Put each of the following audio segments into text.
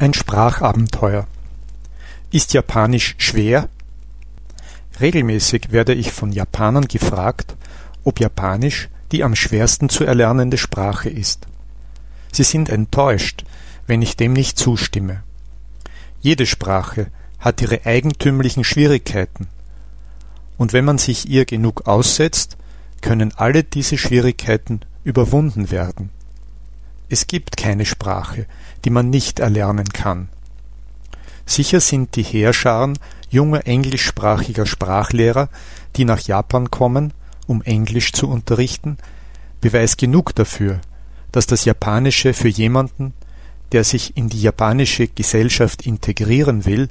Ein Sprachabenteuer. Ist Japanisch schwer? Regelmäßig werde ich von Japanern gefragt, ob Japanisch die am schwersten zu erlernende Sprache ist. Sie sind enttäuscht, wenn ich dem nicht zustimme. Jede Sprache hat ihre eigentümlichen Schwierigkeiten, und wenn man sich ihr genug aussetzt, können alle diese Schwierigkeiten überwunden werden. Es gibt keine Sprache, die man nicht erlernen kann. Sicher sind die Heerscharen junger englischsprachiger Sprachlehrer, die nach Japan kommen, um Englisch zu unterrichten, Beweis genug dafür, dass das Japanische für jemanden, der sich in die japanische Gesellschaft integrieren will,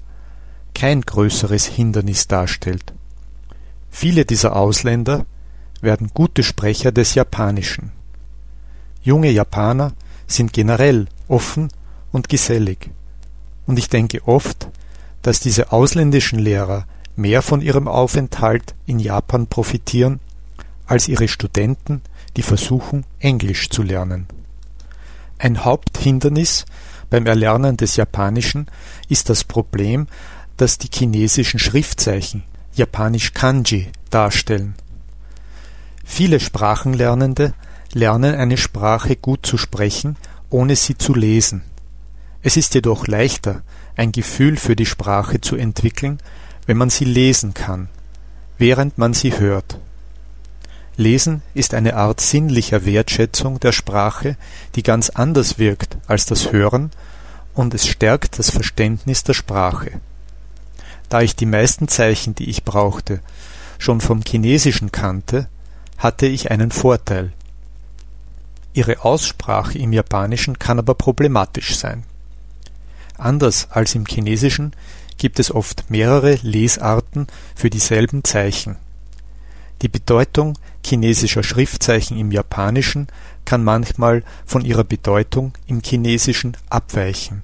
kein größeres Hindernis darstellt. Viele dieser Ausländer werden gute Sprecher des Japanischen. Junge Japaner sind generell offen und gesellig. Und ich denke oft, dass diese ausländischen Lehrer mehr von ihrem Aufenthalt in Japan profitieren, als ihre Studenten, die versuchen, Englisch zu lernen. Ein Haupthindernis beim Erlernen des Japanischen ist das Problem, dass die chinesischen Schriftzeichen, japanisch Kanji, darstellen. Viele Sprachenlernende lernen eine Sprache gut zu sprechen, ohne sie zu lesen. Es ist jedoch leichter, ein Gefühl für die Sprache zu entwickeln, wenn man sie lesen kann, während man sie hört. Lesen ist eine Art sinnlicher Wertschätzung der Sprache, die ganz anders wirkt als das Hören, und es stärkt das Verständnis der Sprache. Da ich die meisten Zeichen, die ich brauchte, schon vom Chinesischen kannte, hatte ich einen Vorteil. Ihre Aussprache im Japanischen kann aber problematisch sein. Anders als im Chinesischen gibt es oft mehrere Lesarten für dieselben Zeichen. Die Bedeutung chinesischer Schriftzeichen im Japanischen kann manchmal von ihrer Bedeutung im Chinesischen abweichen.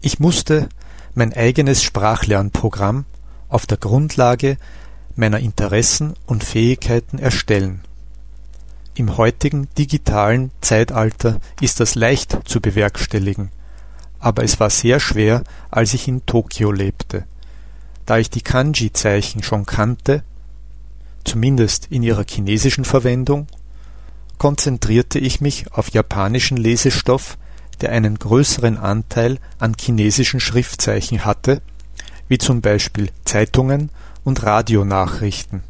Ich musste mein eigenes Sprachlernprogramm auf der Grundlage meiner Interessen und Fähigkeiten erstellen im heutigen digitalen Zeitalter ist das leicht zu bewerkstelligen, aber es war sehr schwer, als ich in Tokio lebte. Da ich die Kanji-Zeichen schon kannte, zumindest in ihrer chinesischen Verwendung, konzentrierte ich mich auf japanischen Lesestoff, der einen größeren Anteil an chinesischen Schriftzeichen hatte, wie zum Beispiel Zeitungen und Radionachrichten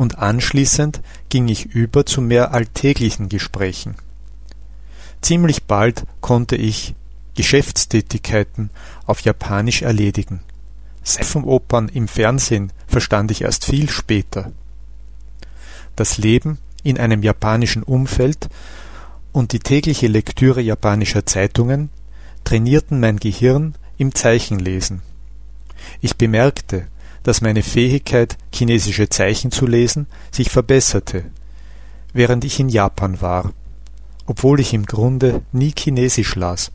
und anschließend ging ich über zu mehr alltäglichen Gesprächen. Ziemlich bald konnte ich Geschäftstätigkeiten auf Japanisch erledigen. Seifenopern im Fernsehen verstand ich erst viel später. Das Leben in einem japanischen Umfeld und die tägliche Lektüre japanischer Zeitungen trainierten mein Gehirn im Zeichenlesen. Ich bemerkte, dass meine Fähigkeit, chinesische Zeichen zu lesen, sich verbesserte, während ich in Japan war, obwohl ich im Grunde nie Chinesisch las.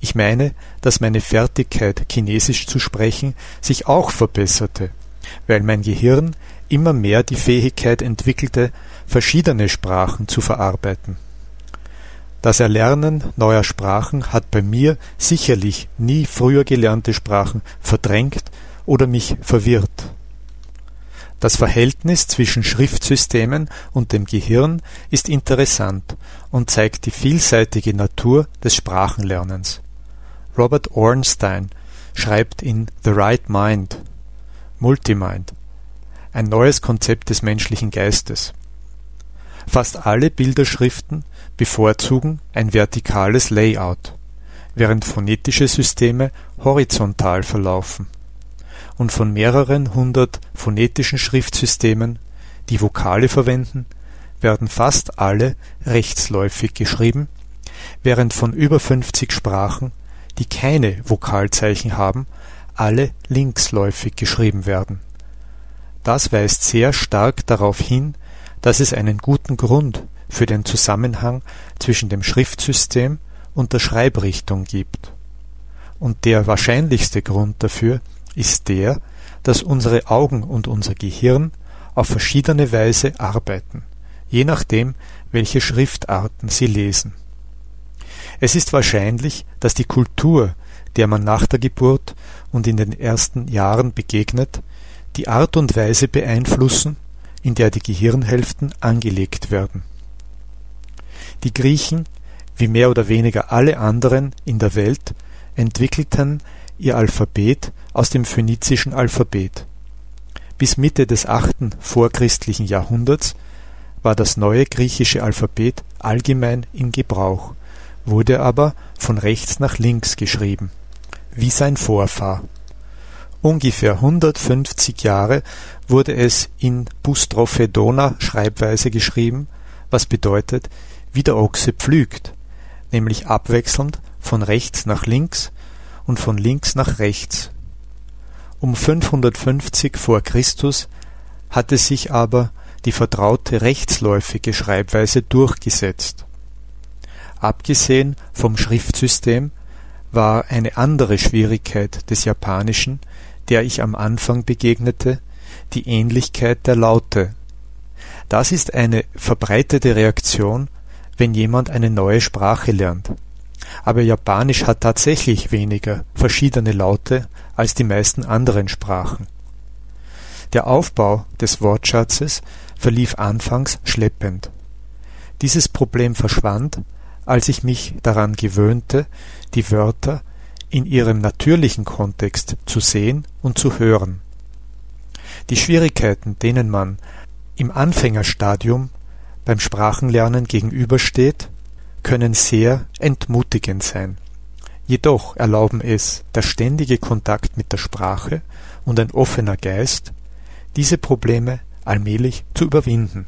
Ich meine, dass meine Fertigkeit, Chinesisch zu sprechen, sich auch verbesserte, weil mein Gehirn immer mehr die Fähigkeit entwickelte, verschiedene Sprachen zu verarbeiten. Das Erlernen neuer Sprachen hat bei mir sicherlich nie früher gelernte Sprachen verdrängt oder mich verwirrt. Das Verhältnis zwischen Schriftsystemen und dem Gehirn ist interessant und zeigt die vielseitige Natur des Sprachenlernens. Robert Ornstein schreibt in The Right Mind Multimind ein neues Konzept des menschlichen Geistes. Fast alle Bilderschriften bevorzugen ein vertikales Layout, während phonetische Systeme horizontal verlaufen und von mehreren hundert phonetischen Schriftsystemen, die Vokale verwenden, werden fast alle rechtsläufig geschrieben, während von über 50 Sprachen, die keine Vokalzeichen haben, alle linksläufig geschrieben werden. Das weist sehr stark darauf hin, dass es einen guten Grund für den Zusammenhang zwischen dem Schriftsystem und der Schreibrichtung gibt. Und der wahrscheinlichste Grund dafür ist der, dass unsere Augen und unser Gehirn auf verschiedene Weise arbeiten, je nachdem, welche Schriftarten sie lesen. Es ist wahrscheinlich, dass die Kultur, der man nach der Geburt und in den ersten Jahren begegnet, die Art und Weise beeinflussen, in der die Gehirnhälften angelegt werden. Die Griechen, wie mehr oder weniger alle anderen in der Welt, entwickelten ihr Alphabet aus dem phönizischen Alphabet. Bis Mitte des achten vorchristlichen Jahrhunderts war das neue griechische Alphabet allgemein in Gebrauch, wurde aber von rechts nach links geschrieben, wie sein Vorfahr. Ungefähr 150 Jahre wurde es in Bustrophe-Dona-Schreibweise geschrieben, was bedeutet, wie der Ochse pflügt, nämlich abwechselnd von rechts nach links und von links nach rechts. Um 550 vor Christus hatte sich aber die vertraute rechtsläufige Schreibweise durchgesetzt. Abgesehen vom Schriftsystem war eine andere Schwierigkeit des Japanischen, der ich am Anfang begegnete, die Ähnlichkeit der Laute. Das ist eine verbreitete Reaktion, wenn jemand eine neue Sprache lernt. Aber Japanisch hat tatsächlich weniger verschiedene Laute als die meisten anderen Sprachen. Der Aufbau des Wortschatzes verlief anfangs schleppend. Dieses Problem verschwand, als ich mich daran gewöhnte, die Wörter in ihrem natürlichen Kontext zu sehen und zu hören. Die Schwierigkeiten, denen man im Anfängerstadium beim Sprachenlernen gegenübersteht, können sehr entmutigend sein. Jedoch erlauben es der ständige Kontakt mit der Sprache und ein offener Geist, diese Probleme allmählich zu überwinden